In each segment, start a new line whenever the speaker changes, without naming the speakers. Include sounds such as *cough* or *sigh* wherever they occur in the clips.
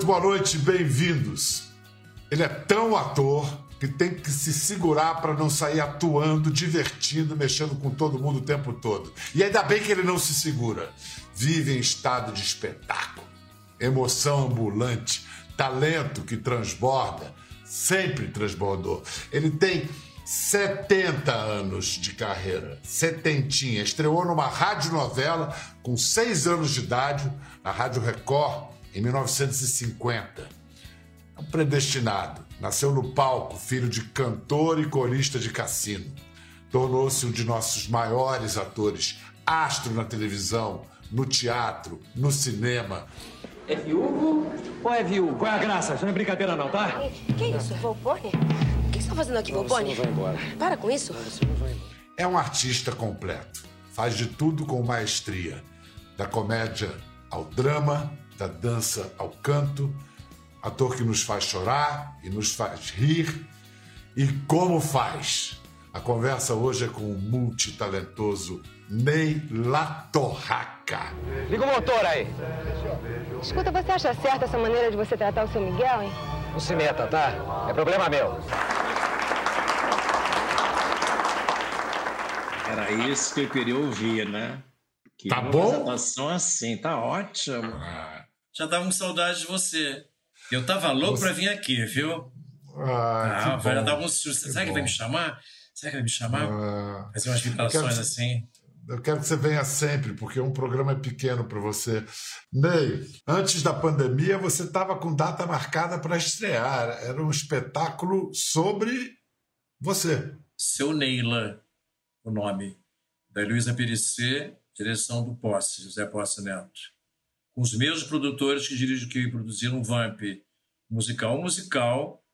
muito boa noite, bem-vindos. Ele é tão ator que tem que se segurar para não sair atuando, divertindo, mexendo com todo mundo o tempo todo. E ainda bem que ele não se segura. Vive em estado de espetáculo, emoção ambulante, talento que transborda, sempre transbordou. Ele tem 70 anos de carreira, setentinha. Estreou numa radionovela com 6 anos de idade, na Rádio Record, em 1950. É um predestinado. Nasceu no palco, filho de cantor e corista de cassino. Tornou-se um de nossos maiores atores, astro na televisão, no teatro, no cinema.
É viúvo ou é viúvo? Qual é a graça? Isso não é brincadeira não, tá?
Que isso, Volpone? O que você está fazendo aqui, Volpone?
Você não vai embora.
Para com isso.
Você não vai embora.
É um artista completo. Faz de tudo com maestria. Da comédia ao drama, da dança ao canto. Ator que nos faz chorar e nos faz rir. E como faz? A conversa hoje é com o multitalentoso Ney Latorraca.
Liga o motor aí.
Escuta, você acha certa essa maneira de você tratar o seu Miguel, hein?
Não se meta, tá? É problema meu.
Era isso que eu queria ouvir, né? Que
Tá bom?
apresentação assim, tá ótimo.
Ah,
Já tava com saudade de você. Eu tava louco
Você-
pra vir aqui, viu?
ah,
Ah,
que
vai
bom.
dar um susto. Será que vai me chamar? Será que vai me chamar?
Ah,
Fazer umas vibrações
quero-
assim.
Eu quero que você venha sempre, porque um programa é pequeno para você. Ney, antes da pandemia, você estava com data marcada para estrear. Era um espetáculo sobre você.
Seu Neila, o nome. Da Luísa Perissé, direção do Posse, José Posse Neto. Com os mesmos produtores que, dirigem, que produziram Vamp. Musical um musical,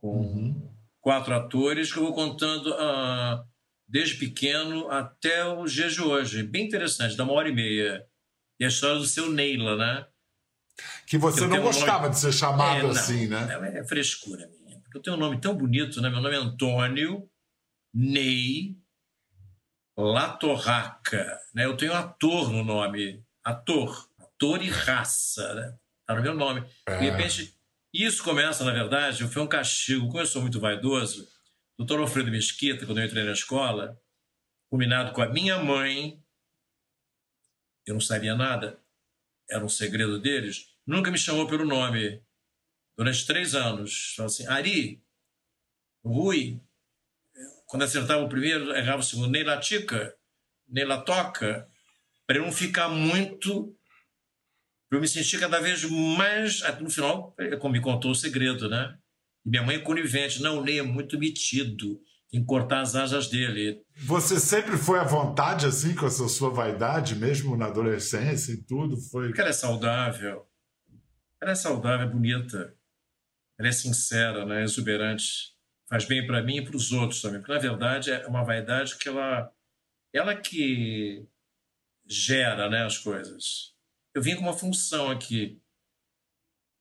com quatro atores, que eu vou contando ah, desde pequeno até os dias de hoje. Bem interessante, dá uma hora e meia. E a história do seu Neila, né?
Que você
Eu
não gostava
nome-
de ser chamado
É, não,
assim, né?
É, é frescura minha. Porque eu tenho um nome tão bonito, né? Meu nome é Antônio Ney Latorraca. Né? Eu tenho ator no nome. Ator. Ator e raça, né? Tá no meu nome.
É.
De repente, isso começa, na verdade, foi um castigo. Como eu sou muito vaidoso, o doutor Alfredo Mesquita, quando eu entrei na escola, combinado com a minha mãe, eu não sabia nada, era um segredo deles, nunca me chamou pelo nome durante três anos. Falou assim, Ari, Rui, quando acertava o primeiro, errava o segundo, nem Latica, nem Latoca, para eu não ficar muito, para eu me sentir cada vez mais, até no final, é como me contou o segredo, né? E minha mãe é conivente, não, Ney é muito metido, tem que cortar as asas dele.
Você sempre foi à vontade assim com essa sua vaidade, mesmo na adolescência e tudo? Foi.
Porque ela é saudável. Ela é saudável, é bonita. Ela é sincera, né? exuberante. Faz bem para mim e para os outros também. Porque, na verdade, é uma vaidade que ela... Ela que gera né, as coisas. Eu vim com uma função aqui.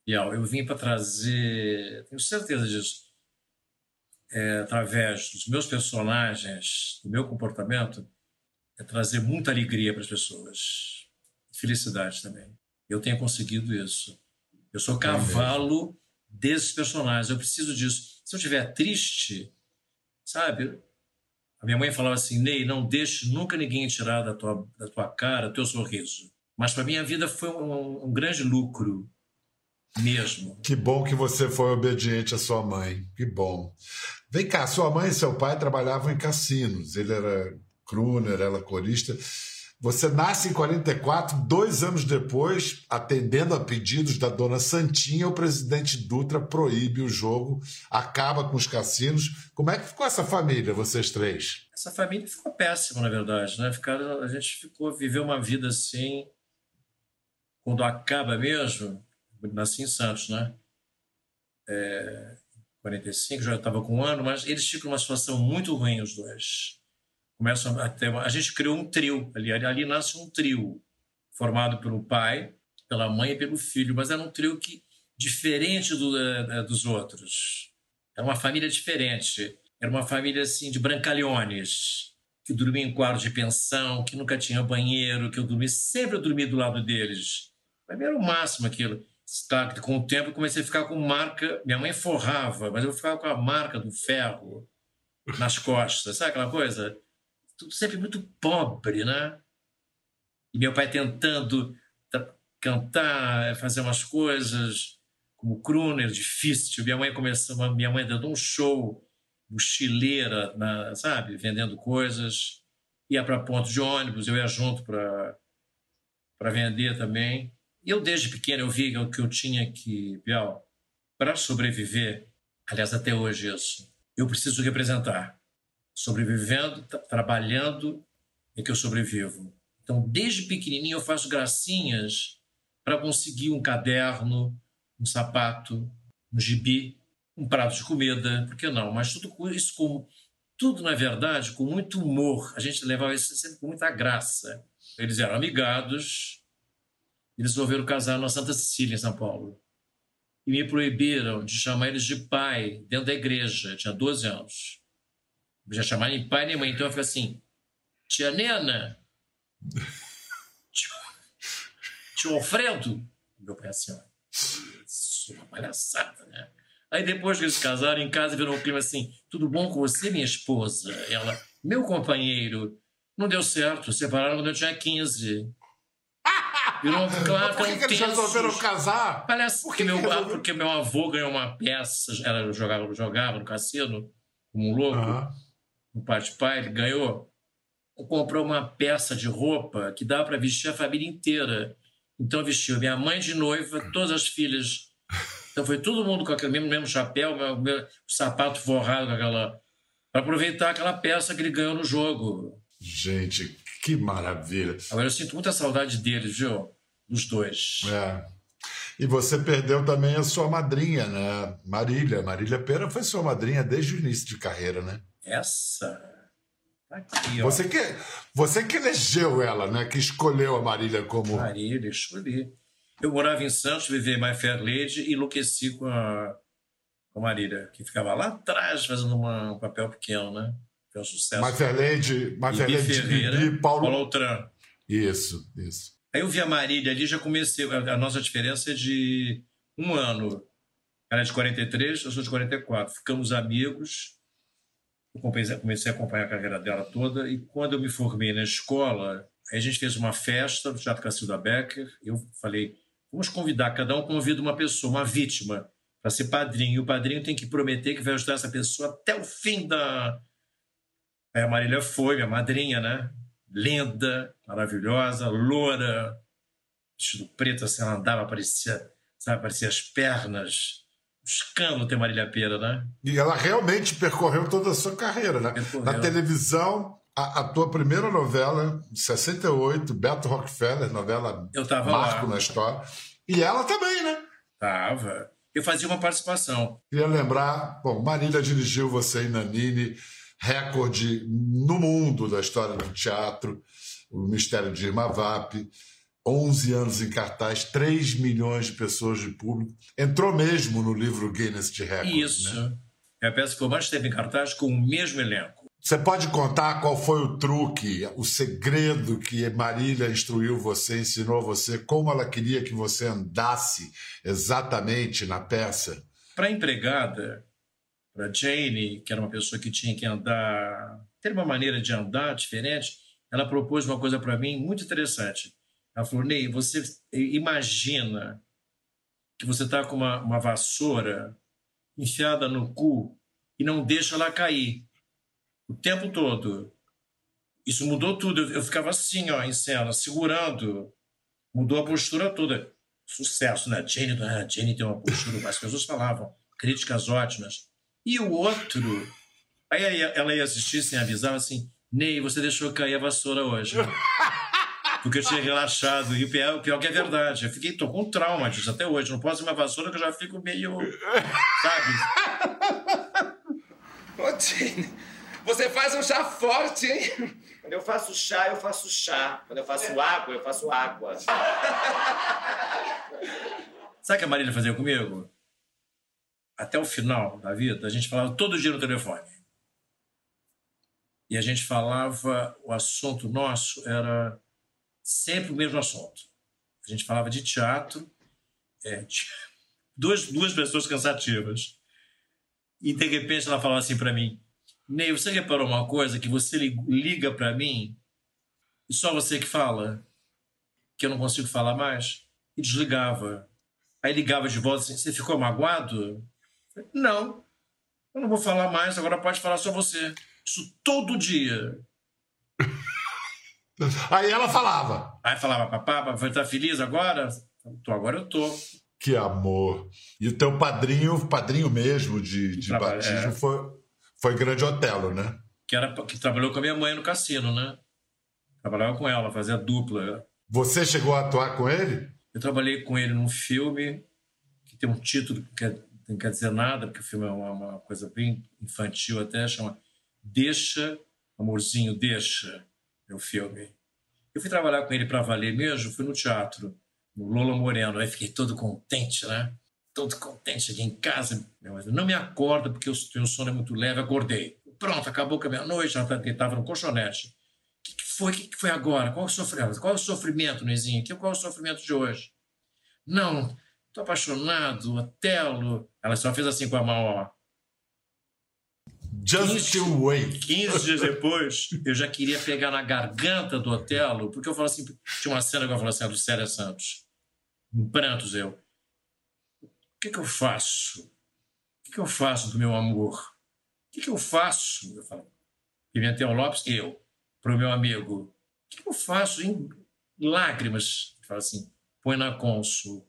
Eu vim para trazer... Tenho certeza disso. É, através dos meus personagens, do meu comportamento, é trazer muita alegria para as pessoas. Felicidade também. Eu tenho conseguido isso. Eu sou cavalo desses personagens. Eu preciso disso. Se eu estiver triste, sabe? A minha mãe falava assim: Ney, não deixe nunca ninguém tirar da tua, da tua cara teu sorriso. Mas para mim a vida foi um, um grande lucro mesmo.
Que bom que você foi obediente à sua mãe. Que bom. Vem cá, sua mãe e seu pai trabalhavam em cassinos. Ele era crooner, ela corista. Você nasce em 44, dois anos depois, atendendo a pedidos da dona Santinha, o presidente Dutra proíbe o jogo, acaba com os cassinos. Como é que ficou essa família, vocês três?
Essa família ficou péssima, na verdade, né? Ficaram, a gente ficou viveu uma vida assim, quando acaba mesmo, nasci em Santos, né? É, 45, já estava com um ano, mas eles ficam numa situação muito ruim, os dois. Começam a ter uma, a gente criou um trio ali, ali, nasce um trio formado pelo pai, pela mãe e pelo filho, mas era um trio que diferente do, eh, dos outros. Era uma família diferente. Era uma família assim de brancalhones, que dormia em quarto de pensão, que nunca tinha banheiro, que eu dormi sempre eu dormi do lado deles. Mim era o máximo aquilo. Com o tempo eu comecei a ficar com marca. Minha mãe forrava, mas eu ficava com a marca do ferro nas costas, sabe aquela coisa? Tudo sempre muito pobre, né? E meu pai tentando cantar, fazer umas coisas como crooner, difícil. Minha mãe começou, minha mãe dando um show, mochileira, na, sabe, vendendo coisas. Ia para ponto de ônibus, eu ia junto para para vender também. Eu desde pequeno eu vi que eu tinha que, Biel, para sobreviver, aliás até hoje isso, eu preciso representar. Sobrevivendo, trabalhando é que eu sobrevivo. Então, desde pequenininho eu faço gracinhas para conseguir um caderno, um sapato, um gibi, um prato de comida, por que não? Mas tudo isso com tudo na verdade com muito humor. A gente levava isso sempre com muita graça. Eles eram amigados, eles resolveram casar na Santa Cecília, em São Paulo. E me proibiram de chamar eles de pai dentro da igreja. Eu tinha 12 anos. Já chamaram nem pai nem mãe. Então eu falei assim: Tia Nena, Tio Alfredo? Meu pai assim, ó. Isso é uma palhaçada, né? Aí depois que eles casaram em casa, virou um clima assim: tudo bom com você, minha esposa? Ela, meu companheiro. Não deu certo, separaram quando eu tinha 15.
Virou um claro, Por que, que eles resolveram casar?
Parece porque, meu, resolveram... porque meu avô ganhou uma peça, ela jogava, jogava no cassino, como um louco, uhum. no parte pai, ele ganhou. Comprou uma peça de roupa que dava para vestir a família inteira. Então vestiu minha mãe de noiva, todas as filhas. Então foi todo mundo com aquele mesmo, mesmo chapéu, meu, meu sapato forrado com aquela. para aproveitar aquela peça que ele ganhou no jogo.
Gente, que maravilha.
Agora eu sinto muita saudade deles, viu? Dos dois.
É. E você perdeu também a sua madrinha, né? Marília. Marília Pera foi sua madrinha desde o início de carreira, né?
Essa
Aqui, você, que, você que elegeu ela, né? Que escolheu a Marília como.
Marília, escolhi. Eu morava em Santos, vivia em My Fair Lady e enlouqueci com a, com a Marília, que ficava lá atrás fazendo uma, um papel pequeno, né? Foi um sucesso.
Lady, My Fair Lady
Ferreira,
e Paulo...
Paulo Altran.
Isso, isso.
Aí eu vi a Marília ali, já comecei. A, nossa diferença é de um ano. Ela é de 43, eu sou de 44. Ficamos amigos eu comecei a acompanhar a carreira dela toda e quando eu me formei na escola, a gente fez uma festa do Teatro Cacilda Becker. Eu falei, vamos convidar, cada um convida uma pessoa, uma vítima, para ser padrinho. E o padrinho tem que prometer que vai ajudar essa pessoa até o fim da. Aí a Marília foi, minha madrinha, né? Linda, maravilhosa, loura, vestido preto, assim, ela andava, parecia, sabe, parecia as pernas escândalo ter Marília Pera, né?
E ela realmente percorreu toda a sua carreira, né? Percorreu. Na televisão, a, a, tua primeira novela, 68, Beto Rockefeller, novela
Eu tava
marco
lá.
na história. E ela também, né?
Tava. Eu fazia uma participação.
Queria lembrar, bom, Marília dirigiu você e Nanini, recorde no mundo da história do teatro, o Mistério de Irma Vap. 11 anos em cartaz, 3 milhões de pessoas de público. Entrou mesmo no livro Guinness de Records.
Isso.
Né?
É a peça que mais tempo em cartaz com o mesmo elenco.
Você pode contar qual foi o truque, o segredo que Marília instruiu você, ensinou você, como ela queria que você andasse exatamente na peça?
Para a empregada, para Jane, que era uma pessoa que tinha que andar, ter uma maneira de andar diferente, ela propôs uma coisa para mim muito interessante. Ela falou, Ney, você imagina que você está com uma, uma vassoura enfiada no cu e não deixa ela cair o tempo todo. Isso mudou tudo. Eu, ficava assim, ó, em cena, segurando. Mudou a postura toda. Sucesso, né? Jenny, a Jenny tem uma postura, as pessoas falavam, críticas ótimas. E o outro, aí ela ia assistir sem avisar, assim, Ney, você deixou cair a vassoura hoje. *laughs* porque eu tinha relaxado. E o pior, o pior que é verdade. Eu fiquei, tô com trauma disso até hoje. Não posso ir uma vassoura que eu já fico meio. Sabe? *laughs*
Ô, Jane, você faz um chá forte, hein?
Quando eu faço chá, eu faço chá. Quando eu faço água, eu faço água.
Sabe o que a Marília fazia comigo? Até o final da vida, a gente falava todo dia no telefone. E a gente falava, o assunto nosso era sempre o mesmo assunto. A gente falava de teatro É, *laughs* duas, duas pessoas cansativas. E de repente ela falava assim para mim: Ney, você reparou uma coisa? Que você li- liga para mim e só você que fala? Que eu não consigo falar mais? E desligava. Aí ligava de volta assim: Você ficou magoado? Não, eu não vou falar mais, agora pode falar só você. Isso todo dia. *laughs*
Aí ela falava.
Aí falava, papá, vai estar feliz agora? Tô, agora eu tô.
Que amor. E o teu padrinho, padrinho mesmo de, de
Trabalho,
batismo
é.
foi, foi Grande Otelo, né?
Que, era, que trabalhou com a minha mãe no cassino, né? Trabalhava com ela, fazia dupla.
Você chegou a atuar com ele?
Eu trabalhei com ele num filme que tem um título que quer- não quer dizer nada, porque o filme é uma, uma coisa bem infantil até, chama Deixa, Amorzinho, Deixa, é o filme. Eu fui trabalhar com ele para valer mesmo, fui no teatro, no Lola Moreno, aí fiquei todo contente, né? Todo contente, cheguei em casa, não me acordo porque o meu sono é muito leve, acordei. Pronto, acabou com a meia-noite, ela estava no colchonete. O que, que foi? O que, que foi agora? Qual o sofrimento? Qual o sofrimento, Nezinho? Qual o sofrimento de hoje? Não, tô apaixonado, Otelo. Ela só fez assim com a mão, ó.
Just you wait.
15 dias depois, eu já queria pegar na garganta do Otelo, porque eu falo assim, tinha uma cena que eu falo assim, a do Célia Santos. Em prantos, eu. O que que eu faço? O que que eu faço do meu amor? O que que eu faço? Eu falo, Pimentel Lopes, eu, pro meu amigo. O que que eu faço em lágrimas? Ele fala assim, põe na cônsul.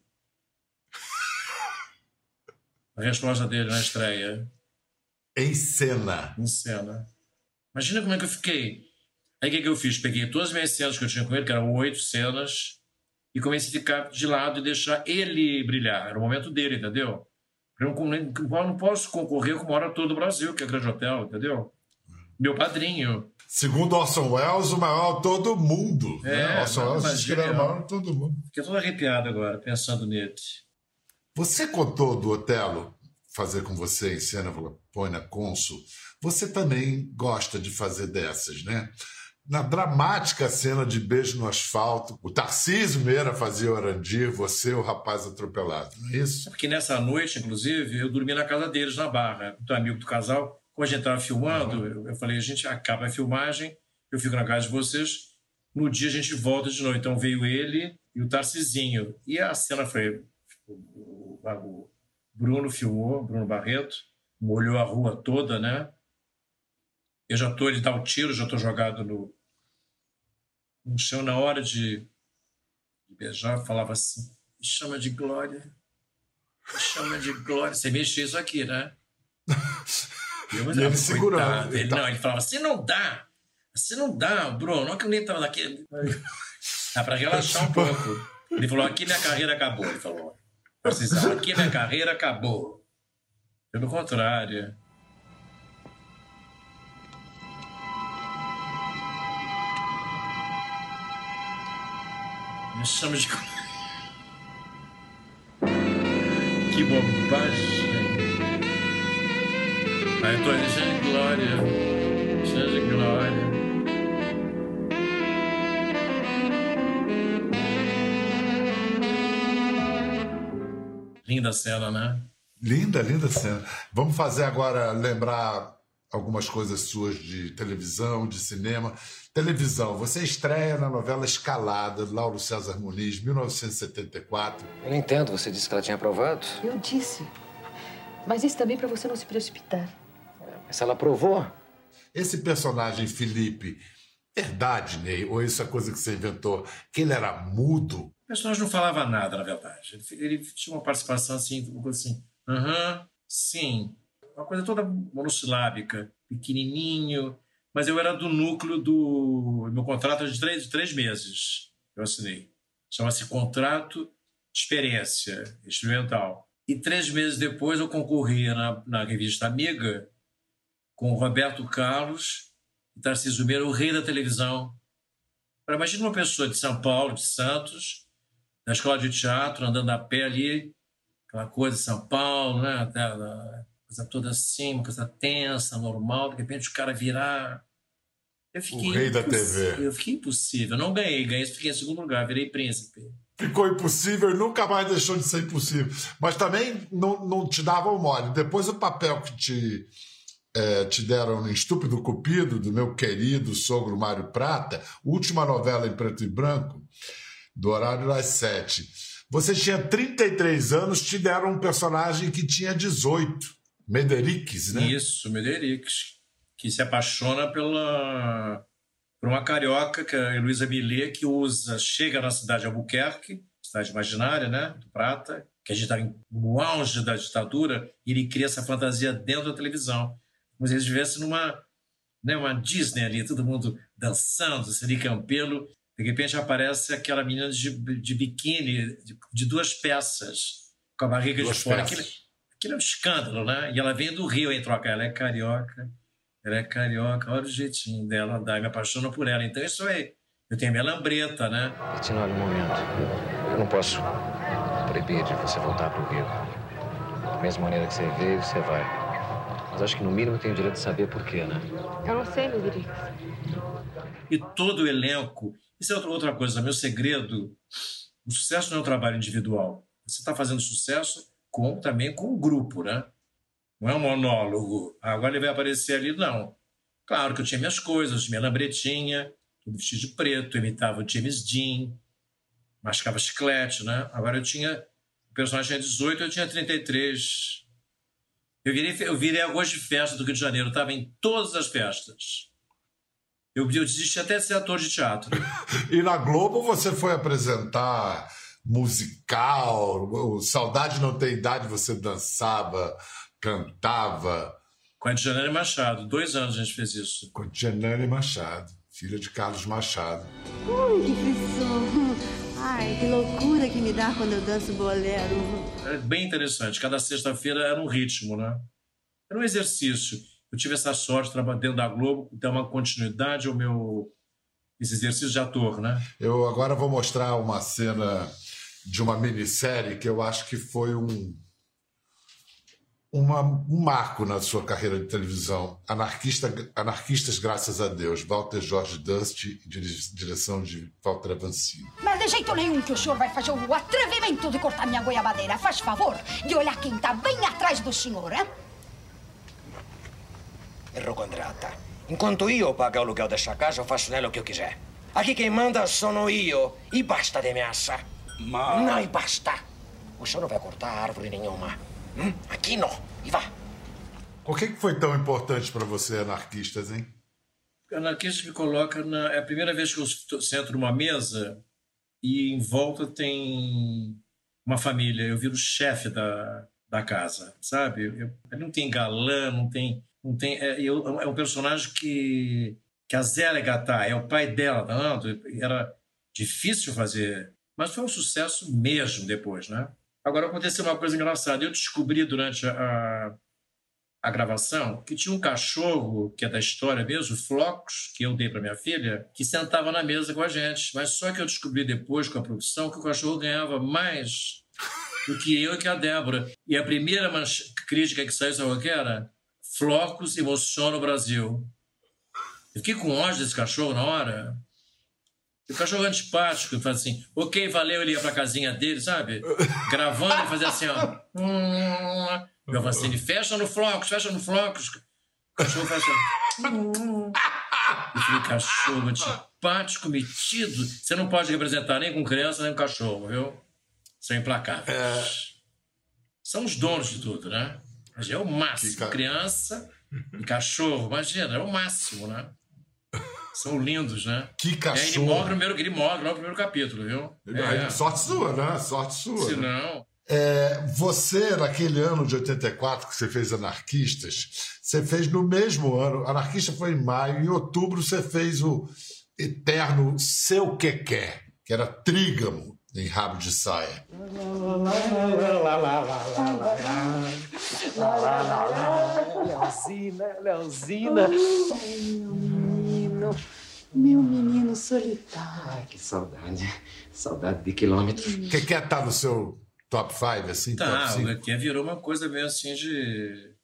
A resposta dele na estreia,
Em cena.
em cena. Imagina como é que eu fiquei. Aí o que, que eu fiz? Peguei todas as minhas cenas que eu tinha com ele, que eram oito cenas, e comecei a ficar de lado e deixar ele brilhar. Era o momento dele, entendeu? Eu não, eu não posso concorrer com o maior ator do Brasil, que é Grande Hotel, entendeu? Meu padrinho.
Segundo Orson Welles, o maior autor do mundo.
É,
né? Orson Welles disse que era o maior autor do mundo.
Fiquei todo arrepiado agora, pensando nele.
Você contou do Otelo fazer com você em cena, falou, põe na cônsul. Você também gosta de fazer dessas, né? Na dramática cena de beijo no asfalto, o Tarcísio Meira fazia o Arandir, você o rapaz atropelado, não é isso?
Porque nessa noite, inclusive, eu dormi na casa deles, na Barra, do amigo do casal. Como a gente estava filmando, eu, eu falei, a gente acaba a filmagem, eu fico na casa de vocês, no dia a gente volta de novo. Então veio ele e o Tarcisinho. E a cena foi... O, o- o Bruno filmou, Bruno Barreto, molhou a rua toda, né? Eu já tô, ele dá o tiro, já tô jogado no, no chão na hora de, de beijar, falava assim, me chama de Glória. Me chama de Glória. Você mexeu isso aqui, né? *laughs* Eu, mas,
E ele
ah,
segurando,
coitado. Ele, não, ele falava, assim não dá. Assim não dá, Bruno. Não é que eu nem estava daqui. Dá para relaxar um pouco. Ele falou, aqui minha carreira acabou. Ele falou, Precisão, aqui minha carreira acabou. Pelo contrário. Me chama de. Que bobagem. Aí eu tô de glória. De glória. Linda cena, né?
Linda, linda cena. Vamos fazer agora, lembrar algumas coisas suas de televisão, de cinema. Televisão, você estreia na novela Escalada, de Lauro César Muniz, 1974.
Eu não entendo, você disse que ela tinha aprovado.
Eu disse. Mas isso também para você não se precipitar.
Mas ela aprovou.
Esse personagem, Felipe, verdade, Ney, ou isso é coisa que você inventou, que ele era mudo?
Personagem não falava nada, na verdade. Ele, ele tinha uma participação assim, uma assim, aham, sim. Uma coisa toda monossilábica, pequenininho. Mas eu era do núcleo do. Meu contrato era de três, de três meses. Eu assinei. Chama-se Contrato de Experiência Experimental. E três meses depois eu concorria na, na revista Amiga com o Roberto Carlos e Tarcísio Meira, o rei da televisão. Imagina uma pessoa de São Paulo, de Santos, da escola de teatro, andando a pé ali, aquela coisa de São Paulo, né? Aquela coisa toda assim, uma coisa tensa, normal, de repente o cara virar. Eu fiquei
O rei da
impossível,
TV.
Eu fiquei impossível. Não ganhei, ganhei, fiquei em segundo lugar, virei príncipe.
ficou impossível e nunca mais deixou de ser impossível. Mas também não, não te dava o mole. Depois o papel que te, é, te deram em Estúpido Cupido, do meu querido sogro Mário Prata, última novela em preto e branco, do horário das sete. Você tinha 33 anos, te deram um personagem que tinha 18. Medericks, né?
Isso, Medericks, que se apaixona pela por uma carioca, que é a Luísa Millet, que usa, chega na cidade de Albuquerque, cidade imaginária, né, do Prata, que a gente está no auge da ditadura, e ele cria essa fantasia dentro da televisão. Como se ele estivesse numa né, uma Disney ali, todo mundo dançando, Siri Campelo. De repente aparece aquela menina de, de biquíni, de, de duas peças, com a barriga
Duas
de fora. Aquilo, aquilo é um escândalo, né? E ela vem do Rio em troca. Ela é carioca, ela é carioca, olha o jeitinho dela andar, me apaixona por ela. Então isso é. Eu tenho a minha lambreta, né?
Bettina, olha um momento. Eu não posso proibir de você voltar para o Rio. Da mesma maneira que você veio, você vai. Mas acho que no mínimo eu tenho o direito de saber por quê, né?
Eu não sei, Medericks.
e todo o elenco. Isso é outra, coisa, meu segredo. O sucesso não é um trabalho individual. Você está fazendo sucesso com também com o grupo, né? Não é um monólogo. Ah, Agora ele vai aparecer ali, não. Claro que eu tinha minhas coisas, minha lambretinha, tudo vestido de preto, imitava o James Dean, mascava chiclete, né? Agora eu tinha. O personagem tinha 18, eu tinha 33. Eu virei, eu virei arroz de festa do Rio de Janeiro, estava em todas as festas. Eu, eu desisti até de ser ator de teatro. *laughs*
E na Globo você foi apresentar musical, o Saudade Não Tem Idade, você dançava, cantava
Com a Janine Machado. Dois anos a gente fez isso.
com Janane Machado, filha de Carlos Machado.
Ui, que frisson. Ai, que loucura que me dá quando eu danço bolero.
Era bem interessante. Cada sexta-feira era um ritmo, né? Era um exercício. Eu tive essa sorte, trabalhando dentro da Globo, dar uma continuidade ao meu esse exercício de ator, né?
Eu agora vou mostrar uma cena de uma minissérie que eu acho que foi um, uma- um marco na sua carreira de televisão. Anarquista, Anarquistas, graças a Deus. Walter Jorge Dust, dire- direção de Walter Avancini.
Mas de jeito nenhum que o senhor vai fazer o atrevimento de cortar minha goiabadeira. Faz favor de olhar quem tá bem atrás do senhor, hein?
Errou. Enquanto io pago o aluguel desta casa, eu faço nela o que eu quiser. Aqui quem manda sono io. E basta de ameaça.
Ma-
Não, e basta. O senhor não vai cortar árvore nenhuma. Hum? Aqui não. E vá.
Por que, foi tão importante para você, Anarquistas, hein?
Anarquista me coloca na. É a primeira vez que eu sento numa mesa e em volta tem uma família. Eu viro o chefe da, da casa, sabe? Eu, eu- não tem galã, não tem. Tem é, é um personagem que. que a Zélia Gatá é o pai dela, tá? Era difícil fazer. Mas foi um sucesso mesmo depois, né? Agora aconteceu uma coisa engraçada. Eu descobri durante a, a gravação que tinha um cachorro, que é da história mesmo, Flocos, que eu dei para minha filha, que sentava na mesa com a gente. Mas só que eu descobri depois com a produção que o cachorro ganhava mais do que eu e que a Débora. E a primeira crítica que saiu, sabe o que era? Flocos emociona o Brasil. Eu fiquei com ódio desse cachorro na hora. O cachorro antipático, faz assim, ok, valeu, ele ia pra casinha dele, sabe? Gravando, ele fazia assim, ó. Eu falei assim, fecha no Flocos, fecha no Flocos. O cachorro faz assim. Eu falei, cachorro antipático, metido. Você não pode representar nem com criança, nem com cachorro, viu? São implacáveis. São os donos de tudo, né? Mas é o máximo.
Fica-
Criança e cachorro, imagina, é o máximo, né? São lindos, né?
Que
É, ele
cachorro.
morre primeiro, ele morre no primeiro capítulo, viu? É.
Sorte sua, né? Sorte sua.
Se
né?
não.
É, você, naquele ano de 84 que você fez Anarquistas, você fez no mesmo ano, Anarquista foi em maio, em outubro você fez o eterno Seu Que Quer, que era Trígamo em Rabo de Saia.
Leozina, Leozina.
Meu menino, meu menino solitário.
Ai, que saudade. Saudade de quilômetros.
Que Quer tá no seu top 5, assim?
Tá,
top
o
cinco?
Gatinha virou uma coisa meio assim de.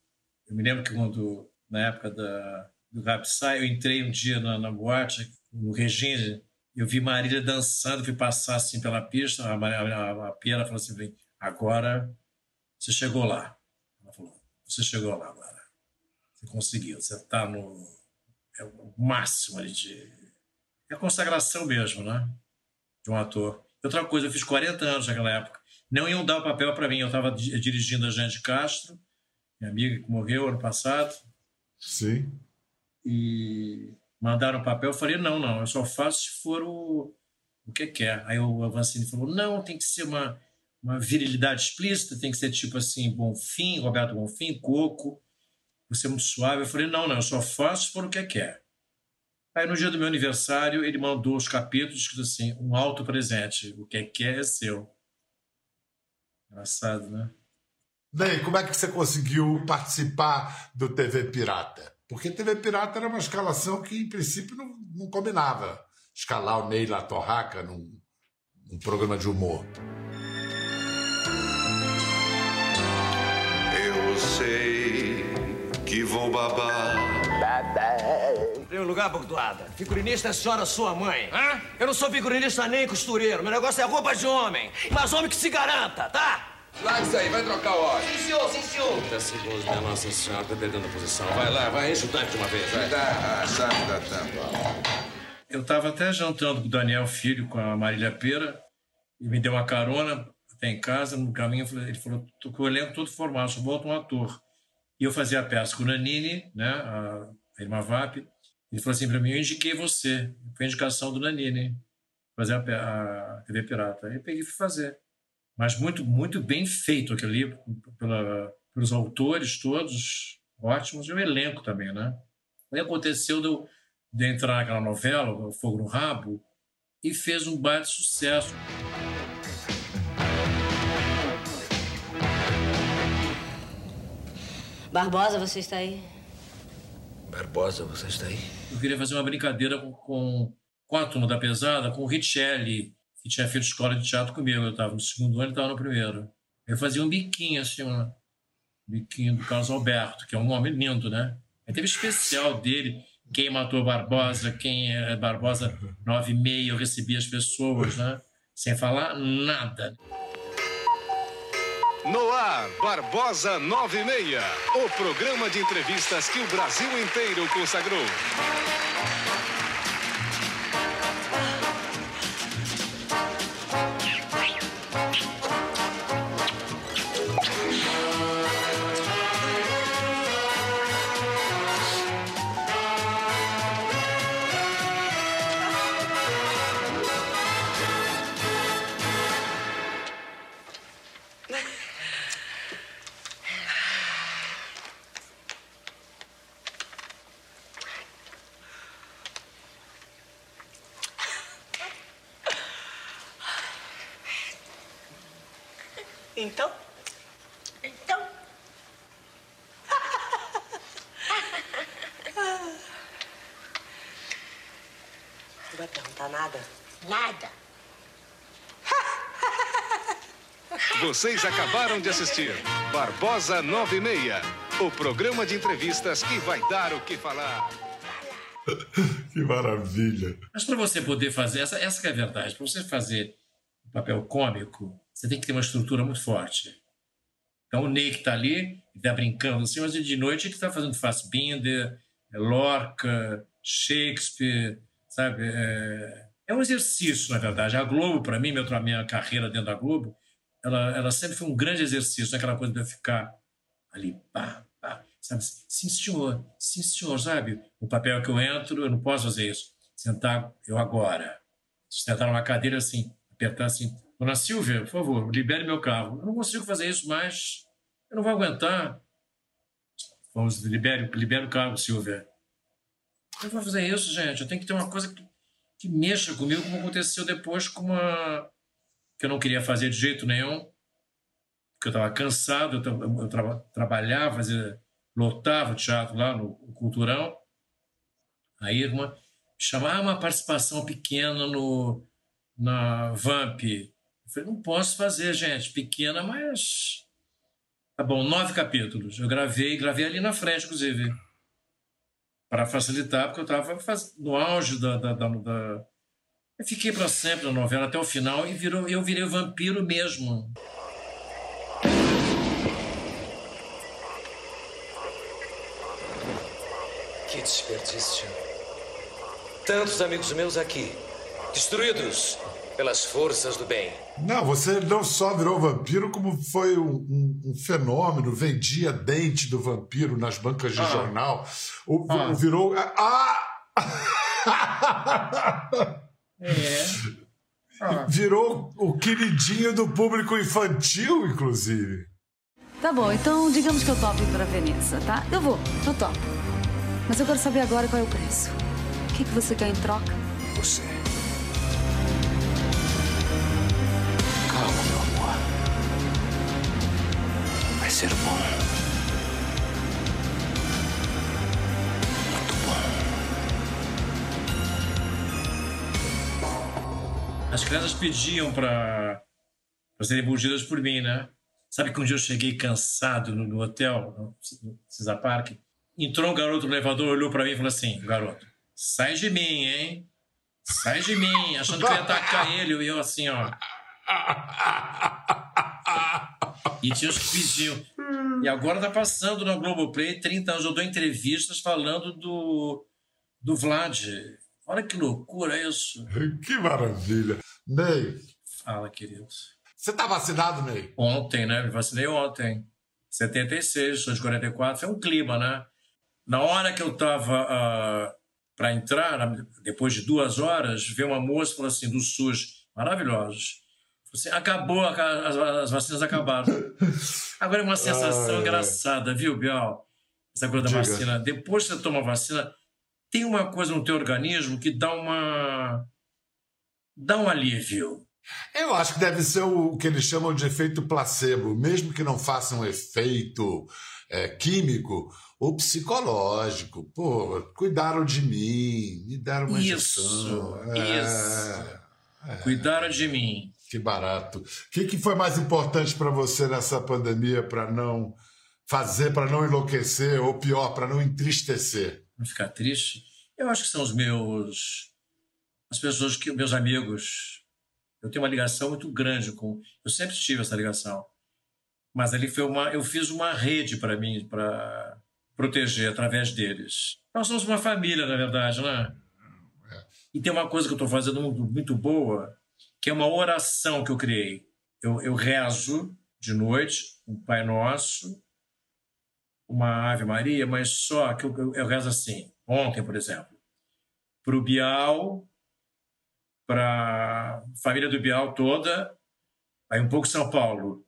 Eu me lembro que quando, na época da, do Rapsai, eu entrei um dia na, na boate, no Regine, Eu vi Marília dançando, fui passar assim pela pista, a, a, a Pia falou assim, agora você chegou lá. Ela falou, você chegou lá agora. Você conseguiu, você está no é o máximo ali de... É a consagração mesmo, né? De um ator. Outra coisa, eu fiz 40 anos naquela época. Não iam dar o papel para mim. Eu estava dirigindo a Jane Castro, minha amiga que morreu ano passado.
Sim.
E mandaram papel. Eu falei, não, não, eu só faço se for o, o que quer. Aí o Avancini falou, não, tem que ser uma, uma virilidade explícita, tem que ser tipo assim, Bonfim, Roberto Bonfim, Coco, você é muito suave. Eu falei, não, não, eu só faço se for o que quer. Aí no dia do meu aniversário, ele mandou os capítulos escrito assim, um alto presente, o que quer é seu. Engraçado, né?
Bem, como é que você conseguiu participar do TV Pirata? Porque TV Pirata era uma escalação que, em princípio, não, não combinava. Escalar o Ney La Torraca num, num programa de humor.
Eu sei que vou babar.
Em primeiro lugar, Bordoada, figurinista é a senhora sua mãe. Hã? Eu não sou figurinista nem costureiro. Meu negócio é roupa de homem. Mas homem que se garanta, tá?
Larga isso aí, vai trocar o óleo.
Sim, senhor, sim, senhor.
30 segundos, minha Nossa Senhora, tá perdendo a posição. Vai lá, vai, enche o tanque de uma vez, vai.
Dá, ah, sabe, dá tempo.
Eu estava até jantando com o Daniel Filho, com a Marília Pera, e me deu uma carona até em casa, no caminho, ele falou, tô com o elenco todo formado, só volta um ator. E eu fazia a peça com o Nanini, né, a Irma Vap, ele falou assim para mim, eu indiquei você, foi a indicação do Nanini, fazer a, a TV Pirata. Aí eu peguei e fui fazer mas muito, muito bem feito aquilo ali, pela, pelos autores todos, ótimos, e o elenco também, né? Aí aconteceu de eu, de entrar naquela novela, O Fogo no Rabo, e fez um baita sucesso.
Barbosa, você está aí?
Barbosa, você está aí?
Eu queria fazer uma brincadeira com, com, com a turma da pesada, com o Richelli, que tinha feito escola de teatro comigo. Eu estava no segundo ano, ele estava no primeiro. Eu fazia um biquinho assim, um biquinho do Carlos Alberto, que é um homem lindo, né? Aí teve especial dele, quem matou Barbosa, quem é Barbosa 96, eu recebia as pessoas, né? Sem falar nada.
No ar, Barbosa 96, o programa de entrevistas que o Brasil inteiro consagrou.
Perguntar nada? Nada. *laughs*
Vocês acabaram de assistir Barbosa 96, o programa de entrevistas que vai dar o que falar. *laughs*
que maravilha.
Mas para você poder fazer, essa, essa que é a verdade, para você fazer um papel cômico, você tem que ter uma estrutura muito forte. Então o Ney que está ali, está brincando assim, mas de noite ele está fazendo Fassbinder, Lorca, Shakespeare, sabe? É, é, um exercício, na verdade. A Globo, para mim, minha, minha carreira dentro da Globo, ela, ela sempre foi um grande exercício, aquela coisa de eu ficar ali, pá, pá, sabe? Sim, senhor, sim, senhor, sabe? O papel que eu entro, eu não posso fazer isso. Sentar, eu agora. Sentar numa cadeira assim, apertar assim, Dona Silvia, por favor, libere meu carro. Eu não consigo fazer isso mais. Eu não vou aguentar. Vamos, libere, libere o carro, Silvia. Eu vou fazer isso, gente. Eu tenho que ter uma coisa que, que mexa comigo, como aconteceu depois com uma. que eu não queria fazer de jeito nenhum. Porque eu estava cansado, eu, eu tra trabalhava, fazia, lotava teatro lá no, no Culturão. Aí uma, chamava uma participação pequena no, na Vamp eu falei, não posso fazer, gente, pequena, mas. Tá bom, nove capítulos. Eu gravei, gravei ali na frente, inclusive. Para facilitar, porque eu estava no auge da, da, da, Eu fiquei para sempre na novela até o final e virou, eu virei vampiro mesmo.
Que desperdício. Tantos amigos meus aqui, destruídos pelas forças do bem.
Não, você não só virou vampiro, como foi um, um- um fenômeno, vendia dente do vampiro nas bancas de
Ah.
jornal. O,
Ah.
virou. Ah!
É.
Virou o queridinho do público infantil, inclusive.
Tá bom, então digamos que eu topo ir pra Veneza, tá? Eu vou, eu topo. Mas eu quero saber agora qual é o preço. O que, que você quer em troca?
Você. Ser bom.
As crianças pediam para serem bungidas por mim, né? Sabe que um dia eu cheguei cansado no, no hotel, no Cisa Park, entrou um garoto no elevador, olhou para mim e falou assim: garoto, sai de mim, hein? Sai de mim, achando que eu ia atacar ele, e eu assim, ó. *laughs* E tinha os que pediam. E agora tá passando na Globoplay 30 anos. Eu dou entrevistas falando do, do Vlad. Olha que loucura isso. *laughs*
Que maravilha. Ney,
Fala, querido.
você tá vacinado, Ney?
Ontem, né? Me vacinei ontem. 76, sou de 44. Foi um clima, né? Na hora que eu tava para entrar, depois de duas horas, veio uma moça falou assim, do SUS, maravilhosos. Assim, acabou, aca- as, as vacinas acabaram. Agora é uma sensação
ai.
engraçada, viu, Bial? Essa coisa da
Diga.
vacina. Depois que você toma a vacina, tem uma coisa no teu organismo que dá uma... dá um alívio.
Eu acho que deve ser o que eles chamam de efeito placebo, mesmo que não faça um efeito é, químico ou psicológico. Pô, cuidaram de mim, me deram uma
Isso,
injeção.
isso. Cuidaram de mim.
Que barato. O que, que foi mais importante para você nessa pandemia para não fazer, para não enlouquecer, ou pior, para não entristecer?
não ficar triste. Eu acho que são os meus. as pessoas que. meus amigos. Eu tenho uma ligação muito grande com. Eu sempre tive essa ligação. Mas ali foi uma. Eu fiz uma rede para mim, para proteger através deles. Nós somos uma família, na verdade, né? E tem uma coisa que eu estou fazendo muito, muito boa, que é uma oração que eu criei. Eu, eu rezo de noite, um Pai Nosso, uma Ave Maria, mas só que eu, eu, eu rezo assim. Ontem, por exemplo, para o Bial, para a família do Bial toda, aí um pouco São Paulo,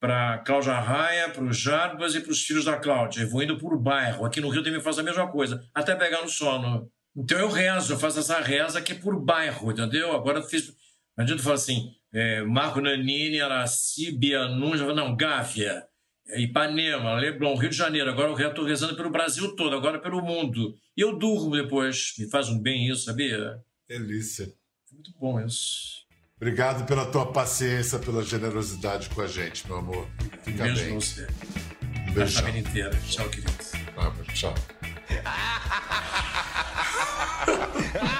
para Cláudia Raia, para o Jarbas e para os filhos da Cláudia. Eu vou indo por bairro. Aqui no Rio também faço a mesma coisa, até pegar no sono. Então eu rezo, eu faço essa reza que é por bairro, entendeu? Agora fiz. Não adianta falar assim, é, Marco Nanini, Araci, Bianun, não, Gávea. Ipanema, Leblon, Rio de Janeiro. Agora eu estou rezando pelo Brasil todo, agora pelo mundo. E eu durmo depois. Me faz um bem isso, sabia?
Delícia.
É muito bom isso.
Obrigado pela tua paciência, pela generosidade com a gente, meu amor. Fica
Beijo
bem.
você.
Um
Da
beijão.
família inteira. Tchau, querido.
Vamos, tchau. *laughs*